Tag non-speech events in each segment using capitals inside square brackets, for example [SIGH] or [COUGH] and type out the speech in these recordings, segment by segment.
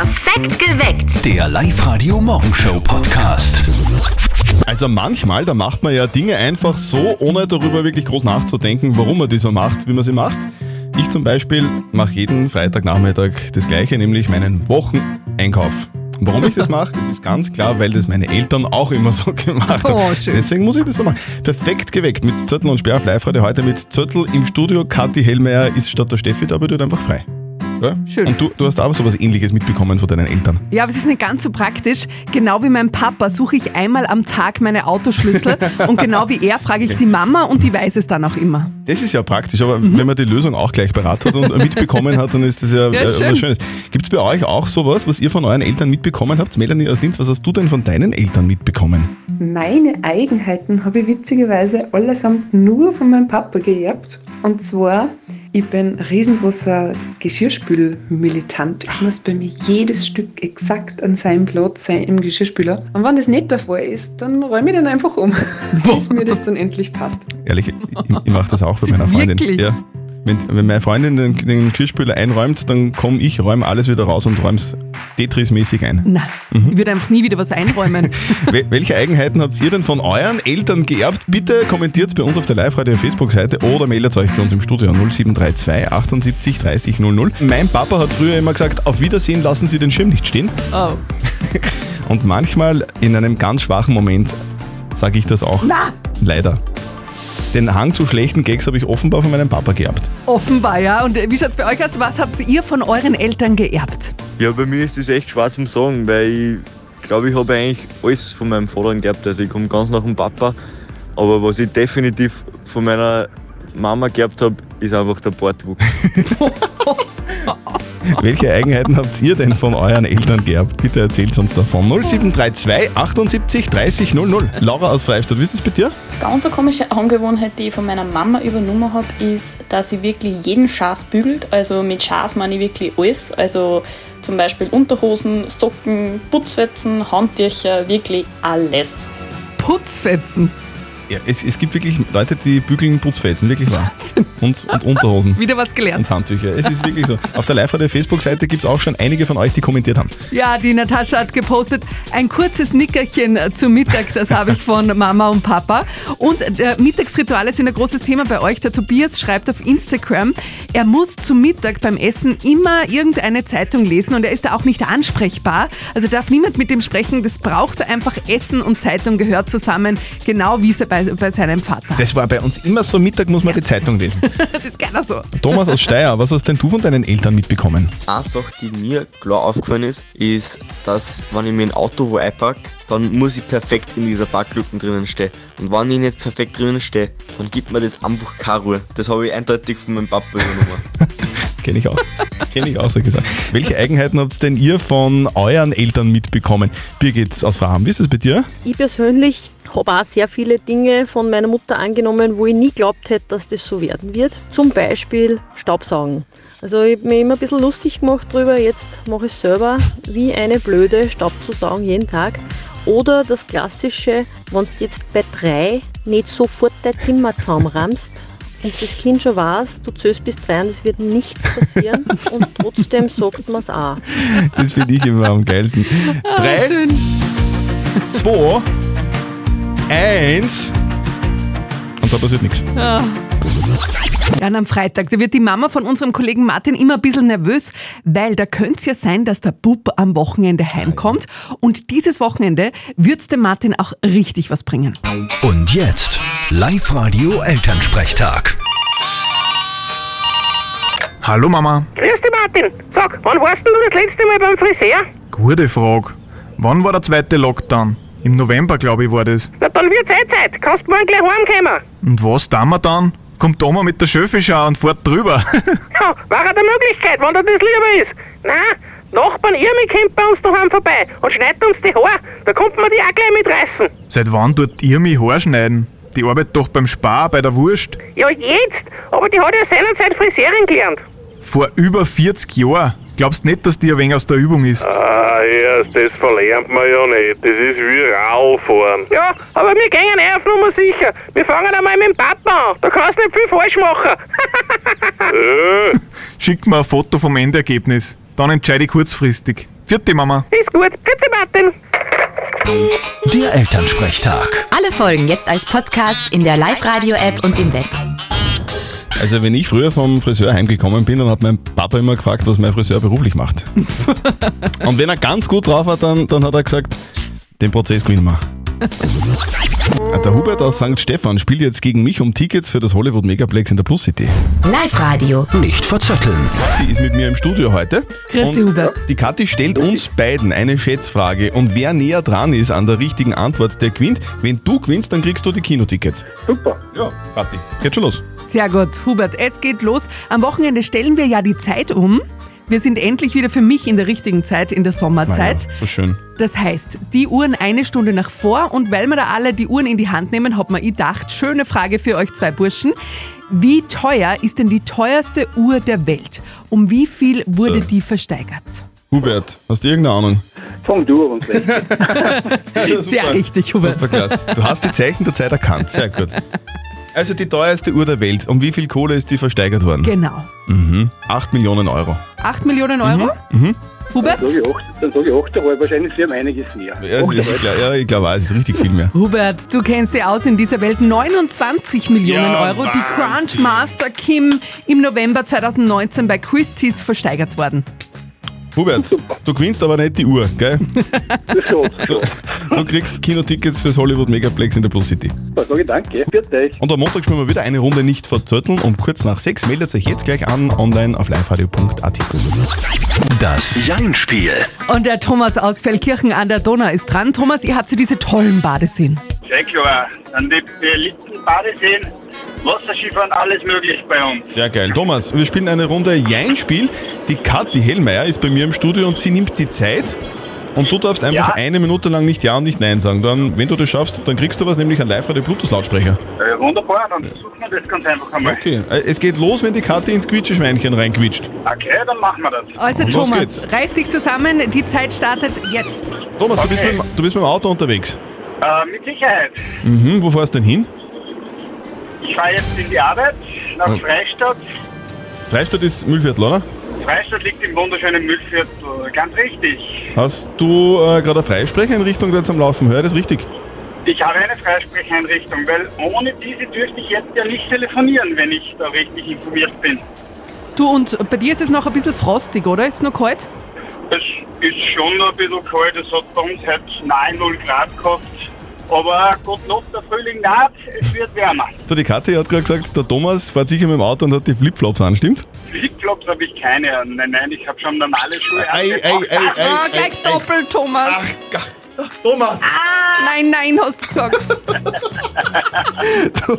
Perfekt geweckt. Der Live-Radio Morgenshow Podcast. Also manchmal, da macht man ja Dinge einfach so, ohne darüber wirklich groß nachzudenken, warum man die so macht, wie man sie macht. Ich zum Beispiel mache jeden Freitagnachmittag das gleiche, nämlich meinen Wocheneinkauf. Warum ich das mache, das ist ganz klar, weil das meine Eltern auch immer so [LAUGHS] gemacht haben. Oh, schön. Deswegen muss ich das so machen. Perfekt geweckt mit Zettel und Sperr auf Live-Radio. Heute mit Zettel im Studio. Kathi Hellmeier ist statt der Steffi da, aber du einfach frei. Ja? Schön. Und du, du hast auch sowas ähnliches mitbekommen von deinen Eltern. Ja, aber es ist nicht ganz so praktisch. Genau wie mein Papa suche ich einmal am Tag meine Autoschlüssel und genau wie er frage ich die Mama und die weiß es dann auch immer. Das ist ja praktisch, aber wenn man die Lösung auch gleich parat hat und mitbekommen hat, dann ist das ja, Ja, äh, schön. was Schönes. Gibt es bei euch auch sowas, was ihr von euren Eltern mitbekommen habt? Melanie aus Linz, was hast du denn von deinen Eltern mitbekommen? Meine Eigenheiten habe ich witzigerweise allesamt nur von meinem Papa geerbt. Und zwar, ich bin riesengroßer Geschirrspülmilitant. Es muss bei mir jedes Stück exakt an seinem Platz sein im Geschirrspüler. Und wenn das nicht der Fall ist, dann räume ich den einfach um, [LAUGHS] bis mir das dann endlich passt. Ehrlich, ich, ich mache das auch bei meiner Freundin. Wirklich? Ja. Wenn, wenn meine Freundin den, den Geschirrspüler einräumt, dann komme ich, räume alles wieder raus und räume es Tetris-mäßig ein. Nein, ich würde einfach nie wieder was einräumen. [LAUGHS] Wel- Welche Eigenheiten habt ihr denn von euren Eltern geerbt? Bitte kommentiert bei uns auf der Live-Radio-Facebook-Seite oder meldet euch bei uns im Studio 0732 78 30 00. Mein Papa hat früher immer gesagt, auf Wiedersehen lassen Sie den Schirm nicht stehen. Oh. Und manchmal in einem ganz schwachen Moment sage ich das auch. Na, Leider. Den Hang zu schlechten Gags habe ich offenbar von meinem Papa geerbt. offenbar ja. Und äh, wie schaut es bei euch aus? Was habt ihr von euren Eltern geerbt? Ja, bei mir ist das echt schwer zum Sagen, weil ich glaube, ich habe eigentlich alles von meinem Vater geerbt. Also ich komme ganz nach dem Papa. Aber was ich definitiv von meiner Mama geerbt habe, ist einfach der Bartwuchs. [LAUGHS] [LAUGHS] [LAUGHS] Welche Eigenheiten habt ihr denn von euren Eltern geerbt? Bitte erzählt uns davon. 0732 78 30 00. Laura aus Freistadt, wie ist das bei dir? Ganz eine komische Angewohnheit, die ich von meiner Mama übernommen habe, ist, dass sie wirklich jeden Schaß bügelt. Also mit Schaß meine ich wirklich alles. Also zum Beispiel Unterhosen, Socken, Putzfetzen, Handtücher, wirklich alles. Putzfetzen. Ja, es, es gibt wirklich Leute, die bügeln Putzfetzen, wirklich wahr. Und, und Unterhosen. [LAUGHS] Wieder was gelernt. Und Handtücher. Es ist wirklich so. Auf der Live-Radio-Facebook-Seite gibt es auch schon einige von euch, die kommentiert haben. Ja, die Natascha hat gepostet, ein kurzes Nickerchen zum Mittag, das habe ich von Mama und Papa. Und äh, Mittagsrituale sind ein großes Thema bei euch. Der Tobias schreibt auf Instagram, er muss zum Mittag beim Essen immer irgendeine Zeitung lesen und er ist da auch nicht ansprechbar. Also darf niemand mit ihm sprechen, das braucht er einfach. Essen und Zeitung gehört zusammen, genau wie es bei, bei seinem Vater. Das war bei uns immer so, Mittag muss man die Zeitung lesen. [LAUGHS] Das ist keiner so. Thomas aus Steyr, was hast denn du von deinen Eltern mitbekommen? Eine Sache, die mir klar aufgefallen ist, ist, dass wenn ich mir ein Auto wo einpacke, dann muss ich perfekt in dieser Parklücke drinnen stehen. Und wenn ich nicht perfekt drinnen stehe, dann gibt mir das einfach keine Ruhe. Das habe ich eindeutig von meinem Papa übernommen. [LAUGHS] Kenne ich auch. Kenne ich auch so gesagt. Welche Eigenheiten habt denn ihr von euren Eltern mitbekommen? Birgit aus Fraham, wie ist das bei dir? Ich persönlich habe auch sehr viele Dinge von meiner Mutter angenommen, wo ich nie glaubt hätte, dass das so werden wird. Zum Beispiel Staubsaugen. Also ich habe mir immer ein bisschen lustig gemacht drüber, jetzt mache ich es selber, wie eine Blöde Staub zu saugen jeden Tag. Oder das klassische, wenn du jetzt bei drei nicht sofort dein Zimmer zusammenrammst und das Kind schon weiß, du zählst bis drei und es wird nichts passieren [LAUGHS] und trotzdem sagt man es auch. Das finde ich immer am geilsten. [LAUGHS] Drei, Schön. zwei, eins. Und da passiert nichts. Ja, und am Freitag, da wird die Mama von unserem Kollegen Martin immer ein bisschen nervös, weil da könnte es ja sein, dass der Bub am Wochenende heimkommt. Und dieses Wochenende wird es dem Martin auch richtig was bringen. Und jetzt Live-Radio Elternsprechtag. Hallo Mama. Grüß dich, Martin. Sag, wann warst denn du das letzte Mal beim Friseur? Gute Frage. Wann war der zweite Lockdown? Im November, glaube ich, war das. Na, dann wird's eh Zeit. Kannst morgen gleich heimkommen. Und was tun wir dann? Kommt Oma mit der Schöffischau und fährt drüber. [LAUGHS] Ja, war eine Möglichkeit, wenn dir das lieber ist. Nein, Nachbarn Irmi kommt bei uns daheim vorbei und schneidet uns die Haare. Da kommt man die auch gleich mitreißen. Seit wann tut ihr mich Haar schneiden? Die arbeitet doch beim Spar bei der Wurst. Ja, jetzt. Aber die hat ja seinerzeit Friseurin gelernt. Vor über 40 Jahren. Glaubst nicht, dass die ein wenig aus der Übung ist? Ah, erst, das verlernt man ja nicht. Das ist wie Radfahren. Ja, aber wir gehen eh auf Nummer sicher. Wir fangen einmal mit dem Papa an. Da kannst du nicht viel falsch machen. Äh, [LAUGHS] Schick mir ein Foto vom Endergebnis. Dann entscheide ich kurzfristig. Vierte Mama. Ist gut. Bitte, Martin. Der Elternsprechtag. Alle Folgen jetzt als Podcast in der Live-Radio-App und im Web. Also wenn ich früher vom Friseur heimgekommen bin, dann hat mein Papa immer gefragt, was mein Friseur beruflich macht. [LAUGHS] Und wenn er ganz gut drauf war, dann, dann hat er gesagt, den Prozess gewinnen wir. [LAUGHS] Der Hubert aus St. Stephan spielt jetzt gegen mich um Tickets für das Hollywood Megaplex in der Plus City. Live-Radio. Nicht verzetteln. Die ist mit mir im Studio heute. Grüß dich, Und Hubert. Die Kathi stellt uns beiden eine Schätzfrage und wer näher dran ist an der richtigen Antwort, der gewinnt. Wenn du gewinnst, dann kriegst du die Kinotickets. Super. Ja, Kathi, geht schon los. Sehr gut, Hubert, es geht los. Am Wochenende stellen wir ja die Zeit um. Wir sind endlich wieder für mich in der richtigen Zeit, in der Sommerzeit. Naja, so schön. Das heißt, die Uhren eine Stunde nach vor und weil wir da alle die Uhren in die Hand nehmen, hat man gedacht, schöne Frage für euch zwei Burschen. Wie teuer ist denn die teuerste Uhr der Welt? Um wie viel wurde Äh. die versteigert? Hubert, hast du irgendeine Ahnung? Fang du und weg. [LAUGHS] Sehr richtig, Hubert. Du hast die Zeichen der Zeit erkannt. Sehr gut. Also die teuerste Uhr der Welt. Um wie viel Kohle ist die versteigert worden? Genau. Mhm. 8 Millionen Euro. 8 Millionen Euro? Mhm. Hubert? Dann sage ich 8, dann sag ich 8 wahrscheinlich sie haben einiges mehr. Ja, ist, klar, ja, ich glaube auch, es ist richtig viel mehr. Hubert, du kennst sie aus in dieser Welt. 29 Millionen Ja, Euro, die Wahnsinn. Crunchmaster Kim im November 2019 bei Christie's versteigert worden. Hubert, [LAUGHS] du gewinnst aber nicht die Uhr, gell? Das schon, Du, du kriegst Kinotickets fürs Hollywood Megaplex in der Plus City. Da sage ich danke. Bitte euch. Und am Montag spielen wir wieder eine Runde nicht verzötteln und kurz nach sechs meldet euch jetzt gleich an online auf liveradio.at. Das Jein-Spiel. Und der Thomas aus Feldkirchen an der Donau ist dran. Thomas, ihr habt ja diese tollen Badeseen. Sehr klar. Dann die beliebten Badeseen, Wasserskifahren, alles möglich bei uns. Sehr geil. Thomas, wir spielen eine Runde Jein-Spiel. Die Kathi Hellmeier ist bei mir im Studio und sie nimmt die Zeit. Und du darfst einfach Ja. eine Minute lang nicht Ja und nicht Nein sagen. Dann, wenn du das schaffst, dann kriegst du was, nämlich einen Live-Radio-Bluetooth-Lautsprecher. Äh, wunderbar, dann versuchen wir das ganz einfach einmal. Okay. Äh, Es geht los, wenn die Kathi ins Quietscheschweinchen reinquitscht. Okay, dann machen wir das. Also Thomas, reiß dich zusammen, die Zeit startet jetzt. Thomas, du, bist Okay. mit, du bist mit dem Auto unterwegs. Äh, mit Sicherheit. Mhm, wo fährst du denn hin? Ich fahre jetzt in die Arbeit nach Ja. Freistadt. Freistadt ist Mühlviertel, oder? Freistadt liegt im wunderschönen Müllviertel. Ganz richtig. Hast du äh, gerade eine Freisprecheinrichtung da zum Laufen? Hör das richtig? Ich habe eine Freisprecheinrichtung, weil ohne diese dürfte ich jetzt ja nicht telefonieren, wenn ich da richtig informiert bin. Du, und bei dir ist es noch ein bisschen frostig, oder? Ist es noch kalt? Es ist schon ein bisschen kalt, es hat bei uns heute nahe 0 Grad gehabt. Aber Gottlob, der Frühling naht, es wird wärmer. So, die Kathi hat gerade gesagt, der Thomas fährt sicher mit dem Auto und hat die Flipflops an, stimmt's? Flipflops habe ich keine. Nein, nein, ich habe schon normale Schuhe. Ei, ei, ei, ei, Ah, ei, gleich ei. doppelt, Thomas. Thomas! Nein, nein, hast du gesagt. [LAUGHS] Du,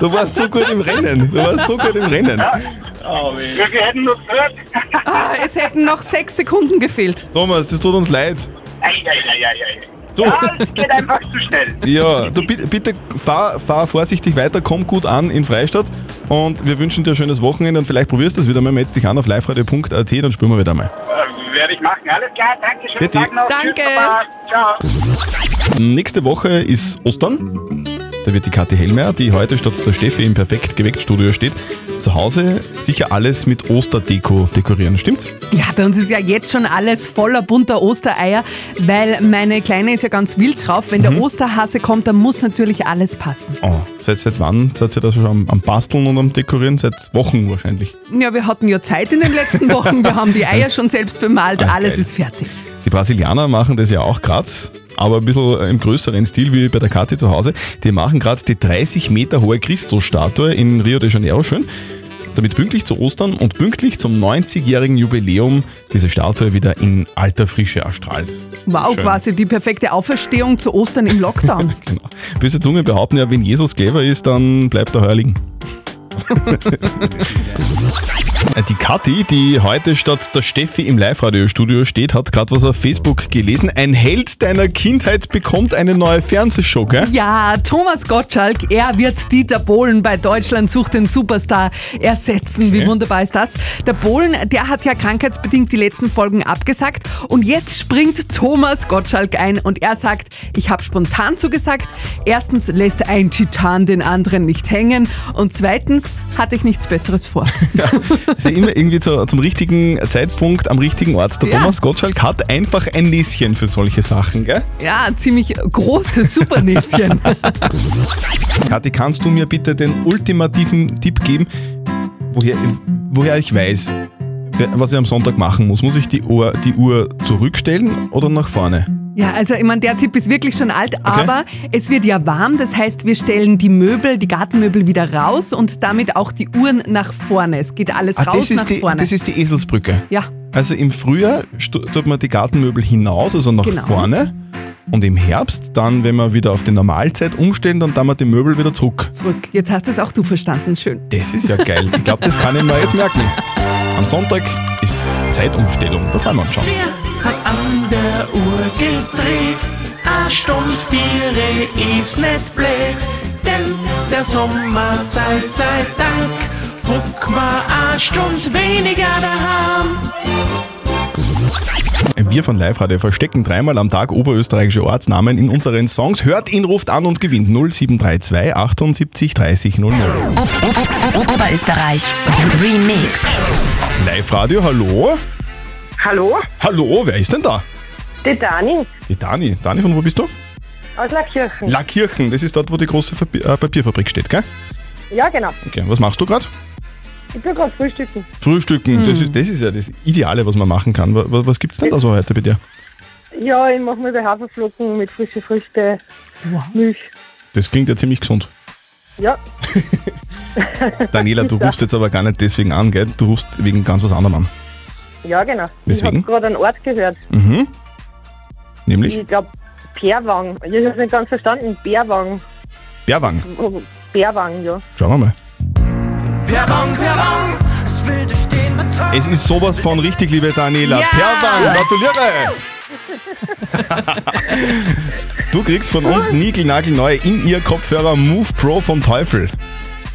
du warst so gut im Rennen. Du warst so gut im Rennen. Oh, viel hätten noch gehört? Ah, es hätten noch sechs Sekunden gefehlt. Thomas, das tut uns leid. Ei, ei, ei, ei, ei. Du. Ja, es geht einfach zu schnell. Ja, du bitte, bitte fahr, fahr vorsichtig weiter, komm gut an in Freistadt und wir wünschen dir ein schönes Wochenende und vielleicht probierst du es wieder mal, meld dich an auf liveradio.at, dann spielen wir wieder mal. Äh, werde ich machen. Alles klar, danke schön. Bitte. Tag noch. Danke. Tschüss. Ciao. Nächste Woche ist Ostern. Da wird die Kathi Hellmeier, die heute statt der Steffi im Perfekt geweckt Studio steht, zu Hause sicher alles mit Osterdeko dekorieren, stimmt's? Ja, bei uns ist ja jetzt schon alles voller bunter Ostereier, weil meine Kleine ist ja ganz wild drauf. Wenn der Osterhase kommt, dann muss natürlich alles passen. Oh, seit, seit wann seid ihr da schon am, am Basteln und am Dekorieren? Seit Wochen wahrscheinlich. Ja, wir hatten ja Zeit in den letzten Wochen. Wir [LAUGHS] haben die Eier schon selbst bemalt. Ah, Alles geil. ist fertig. Die Brasilianer machen das ja auch gerade, aber ein bisschen im größeren Stil wie bei der Kathi zu Hause. Die machen gerade die 30 Meter hohe Christusstatue in Rio de Janeiro schön, damit pünktlich zu Ostern und pünktlich zum 90-jährigen Jubiläum diese Statue wieder in alter Frische erstrahlt. Wow, Schön. quasi die perfekte Auferstehung zu Ostern im Lockdown. [LAUGHS] Genau. Böse Zungen behaupten ja, wenn Jesus clever ist, dann bleibt er heuer liegen. [LAUGHS] Die Kathi, die heute statt der Steffi im Live-Radio-Studio steht, hat gerade was auf Facebook gelesen. Ein Held deiner Kindheit bekommt eine neue Fernsehshow, gell? Ja, Thomas Gottschalk, er wird Dieter Bohlen bei Deutschland sucht den Superstar ersetzen. Wie Okay. wunderbar ist das? Der Bohlen, der hat ja krankheitsbedingt die letzten Folgen abgesagt und jetzt springt Thomas Gottschalk ein und er sagt, ich habe spontan zugesagt. Erstens lässt ein Titan den anderen nicht hängen und zweitens Übrigens hatte ich nichts Besseres vor. [LAUGHS] Also immer irgendwie zu, zum richtigen Zeitpunkt am richtigen Ort. Der Ja. Thomas Gottschalk hat einfach ein Näschen für solche Sachen, gell? Ja, ziemlich großes Supernäschen. [LAUGHS] Kathi, kannst du mir bitte den ultimativen Tipp geben, woher, woher ich weiß, was ich am Sonntag machen muss? Muss ich die Uhr, die Uhr zurückstellen oder nach vorne? Ja, also ich meine, der Tipp ist wirklich schon alt, aber es wird ja warm. Das heißt, wir stellen die Möbel, die Gartenmöbel wieder raus und damit auch die Uhren nach vorne. Es geht alles Ah, raus das, nach ist die, vorne. das ist die Eselsbrücke. ja, Also im Frühjahr tut man die Gartenmöbel hinaus, also nach Genau. vorne. Und im Herbst, dann, wenn wir wieder auf die Normalzeit umstellen, dann tun wir die Möbel wieder zurück. zurück. Jetzt hast es auch du verstanden. Schön. Das ist ja geil. Ich glaube, das kann ich mir jetzt merken. Am Sonntag ist Zeitumstellung. Da fahren wir uns schon. hat an der Uhr gedreht. A Stund vier ist nicht blöd, denn der Sommerzeit sei Dank. Huck mal a Stund weniger daheim. Wir von Live Radio verstecken dreimal am Tag oberösterreichische Ortsnamen in unseren Songs. Hört ihn, ruft an und gewinnt 0732 78 30 00. Oberösterreich Remixed. Live Radio, hallo? Hallo, Hallo, wer ist denn da? die Dani Die Dani. Dani, von wo bist du? aus Lackirchen. Lackirchen, das ist dort, wo die große Papier, äh, Papierfabrik steht, gell? ja, genau. Okay, was machst du gerade? Ich bin gerade frühstücken. Frühstücken, das, Hm. ist, das ist ja das Ideale, was man machen kann. Was, was gibt's denn da so heute bei dir? Ja, ich mache mir Haferflocken mit frischen Früchte, Milch. Das klingt ja ziemlich gesund. Ja, [LAUGHS] Daniela, du rufst jetzt aber gar nicht deswegen an, gell? Du rufst wegen ganz was anderem an. Ja genau. Weswegen? Ich habe gerade einen Ort gehört. Mhm. Nämlich Ich glaube, Bärwang. Ich habe es nicht ganz verstanden. Bärwang. Bärwang. Bärwang, ja. Schauen wir mal. Perwang, Perwang, das wilde Stehen beton. Es ist sowas von richtig, liebe Daniela. Ja! Perwan, gratuliere! [LAUGHS] Du kriegst von uns niegelnagelneue in ihr Kopfhörer Move Pro vom Teufel.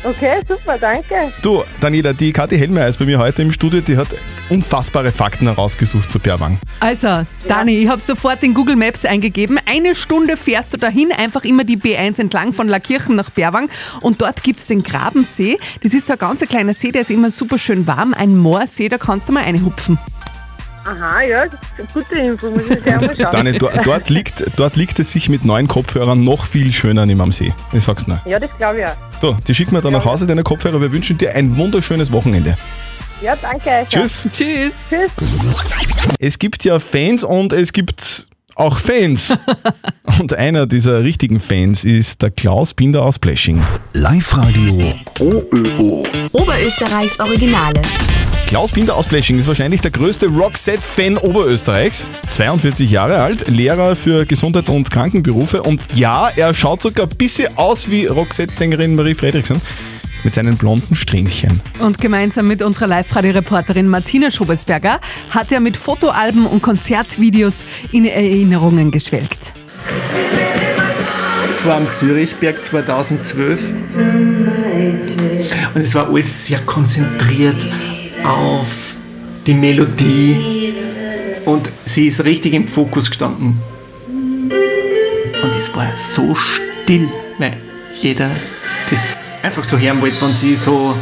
Okay, super, danke. Du, Daniela, die Kathi Hellmeier ist bei mir heute im Studio, die hat unfassbare Fakten herausgesucht zu Perwang. Also, Dani, ich habe sofort in Google Maps eingegeben. Eine Stunde fährst du dahin, einfach immer die B1 entlang von Lackirchen nach Berwang. Und dort gibt es den Grabensee. Das ist so ein ganz kleiner See, der ist immer super schön warm. Ein Moorsee, da kannst du mal reinhupfen. Aha, ja, das ist eine gute Info. Muss ich sehr mal [LAUGHS] schauen. Dani, do, dort, liegt, dort liegt es sich mit neuen Kopfhörern noch viel schöner neben am See. Ich sag's nur. Ja, das glaube ich auch. So, die schicken wir dann nach Hause, deine Kopfhörer. Wir wünschen dir ein wunderschönes Wochenende. Ja, danke. Tschüss. Tschüss. Tschüss. Es gibt ja Fans und es gibt auch Fans. [LAUGHS] und einer dieser richtigen Fans ist der Klaus Binder aus Blashing. Live-Radio OÖO. Oberösterreichs Originale. Klaus Binder aus Blashing ist wahrscheinlich der größte Roxette-Fan Oberösterreichs. 42 Jahre alt, Lehrer für Gesundheits- und Krankenberufe. Und ja, er schaut sogar ein bisschen aus wie Roxette-Sängerin Marie Fredriksen mit seinen blonden Strähnchen. Und gemeinsam mit unserer Live-Radio-Reporterin Martina Schobesberger hat er mit Fotoalben und Konzertvideos in Erinnerungen geschwelgt. Das war am Zürichberg 2012 und es war alles sehr konzentriert auf die Melodie und sie ist richtig im Fokus gestanden. Und es war so still, weil jeder das einfach so hören wollte, wenn sie so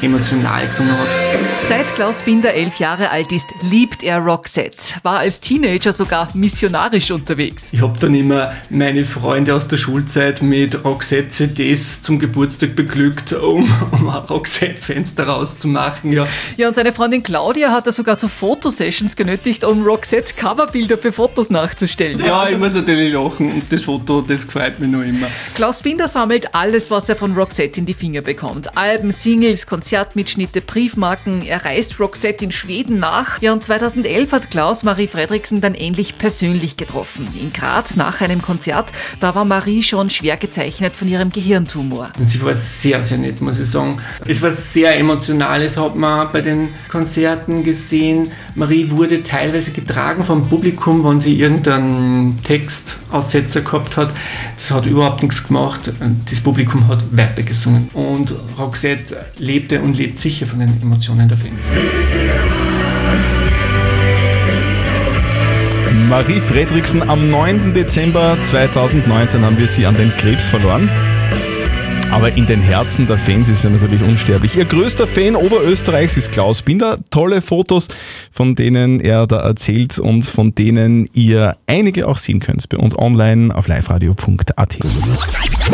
emotional gesungen hat. Seit Klaus Binder elf Jahre alt ist, liebt er Roxette. War als Teenager sogar missionarisch unterwegs. Ich habe dann immer meine Freunde aus der Schulzeit mit Roxette-CDs zum Geburtstag beglückt, um, um ein Roxette-Fenster rauszumachen. Ja. Ja, und seine Freundin Claudia hat er sogar zu Fotosessions genötigt, um Roxette Coverbilder für Fotos nachzustellen. ja, ich muss natürlich lachen und das Foto, das gefällt mir noch immer. Klaus Binder sammelt alles, was er von Roxette in die Finger bekommt. Alben, Singles, Konzertmitschnitte, Briefmarken. Er reist Roxette in Schweden nach. Ja, und 2011 hat Klaus Marie Fredriksen dann endlich persönlich getroffen. In Graz nach einem Konzert. Da war Marie schon schwer gezeichnet von ihrem Gehirntumor. Sie war sehr, sehr nett, muss ich sagen. Es war sehr emotional, das hat man bei den Konzerten gesehen. Marie wurde teilweise getragen vom Publikum, wenn sie irgendeinen Textaussetzer gehabt hat. Das hat überhaupt nichts gemacht. Das Publikum hat weitergesungen. Und Roxette lebte und lebt sicher von den Emotionen der Marie Fredriksen, am 9. Dezember 2019 haben wir sie an den Krebs verloren. Aber in den Herzen der Fans ist er natürlich unsterblich. Ihr größter Fan Oberösterreichs ist Klaus Binder. Tolle Fotos, von denen er da erzählt und von denen ihr einige auch sehen könnt bei uns online auf liveradio.at.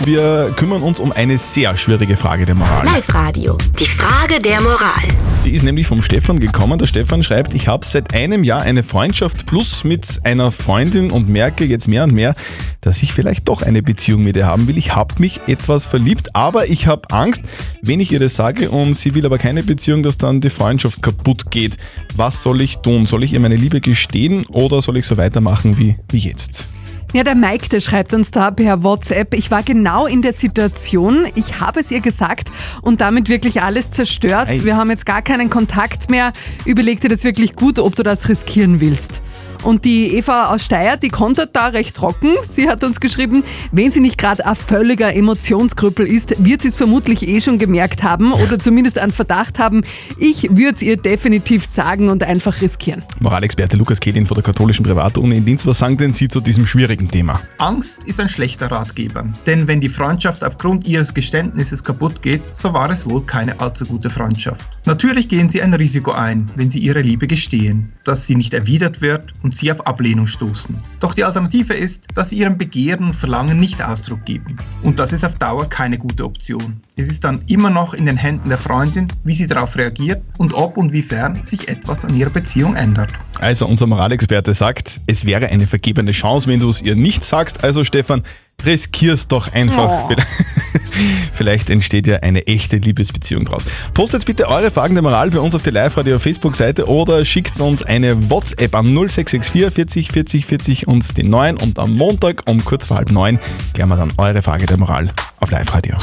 Wir kümmern uns um eine sehr schwierige Frage der Moral. Live-Radio. Die Frage der Moral. Die ist nämlich vom Stefan gekommen. Der Stefan schreibt, ich habe seit einem Jahr eine Freundschaft plus mit einer Freundin und merke jetzt mehr und mehr, dass ich vielleicht doch eine Beziehung mit ihr haben will. Ich habe mich etwas verliebt, aber ich habe Angst, wenn ich ihr das sage und sie will aber keine Beziehung, dass dann die Freundschaft kaputt geht. Was soll ich tun? Soll ich ihr meine Liebe gestehen oder soll ich so weitermachen wie, wie jetzt? Ja, der Mike, der schreibt uns da per WhatsApp, ich war genau in der Situation, ich habe es ihr gesagt und damit wirklich alles zerstört. Ei. Wir haben jetzt gar keinen Kontakt mehr. Überleg dir das wirklich gut, ob du das riskieren willst. Und die Eva aus Steyr, die kontert da recht trocken. Sie hat uns geschrieben, wenn sie nicht gerade ein völliger Emotionskrüppel ist, wird sie es vermutlich eh schon gemerkt haben oder [LAUGHS] zumindest einen Verdacht haben. Ich würde es ihr definitiv sagen und einfach riskieren. Moralexperte Lukas Kehlin von der katholischen Privatuni in Dienst, was sagen denn Sie zu diesem schwierigen Thema? Angst ist ein schlechter Ratgeber, denn wenn die Freundschaft aufgrund ihres Geständnisses kaputt geht, so war es wohl keine allzu gute Freundschaft. Natürlich gehen sie ein Risiko ein, wenn sie ihre Liebe gestehen, dass sie nicht erwidert wird und sie auf Ablehnung stoßen. Doch die Alternative ist, dass sie ihrem Begehren und Verlangen nicht Ausdruck geben. Und das ist auf Dauer keine gute Option. Es ist dann immer noch in den Händen der Freundin, wie sie darauf reagiert und ob und wiefern sich etwas an ihrer Beziehung ändert. Also unser Moralexperte sagt, es wäre eine vergebene Chance, wenn du es ihr nicht sagst. Also Stefan, riskier's doch einfach. Oh. [LAUGHS] Vielleicht entsteht ja eine echte Liebesbeziehung draus. Postet bitte eure Fragen der Moral bei uns auf die Live-Radio Facebook-Seite oder schickt uns eine WhatsApp an 0664 40 40 40 und den 9 und am Montag um kurz vor halb neun klären wir dann eure Frage der Moral auf Live-Radio.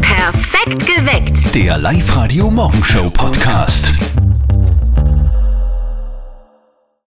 Perfekt geweckt. Der Live-Radio Morgenshow Podcast.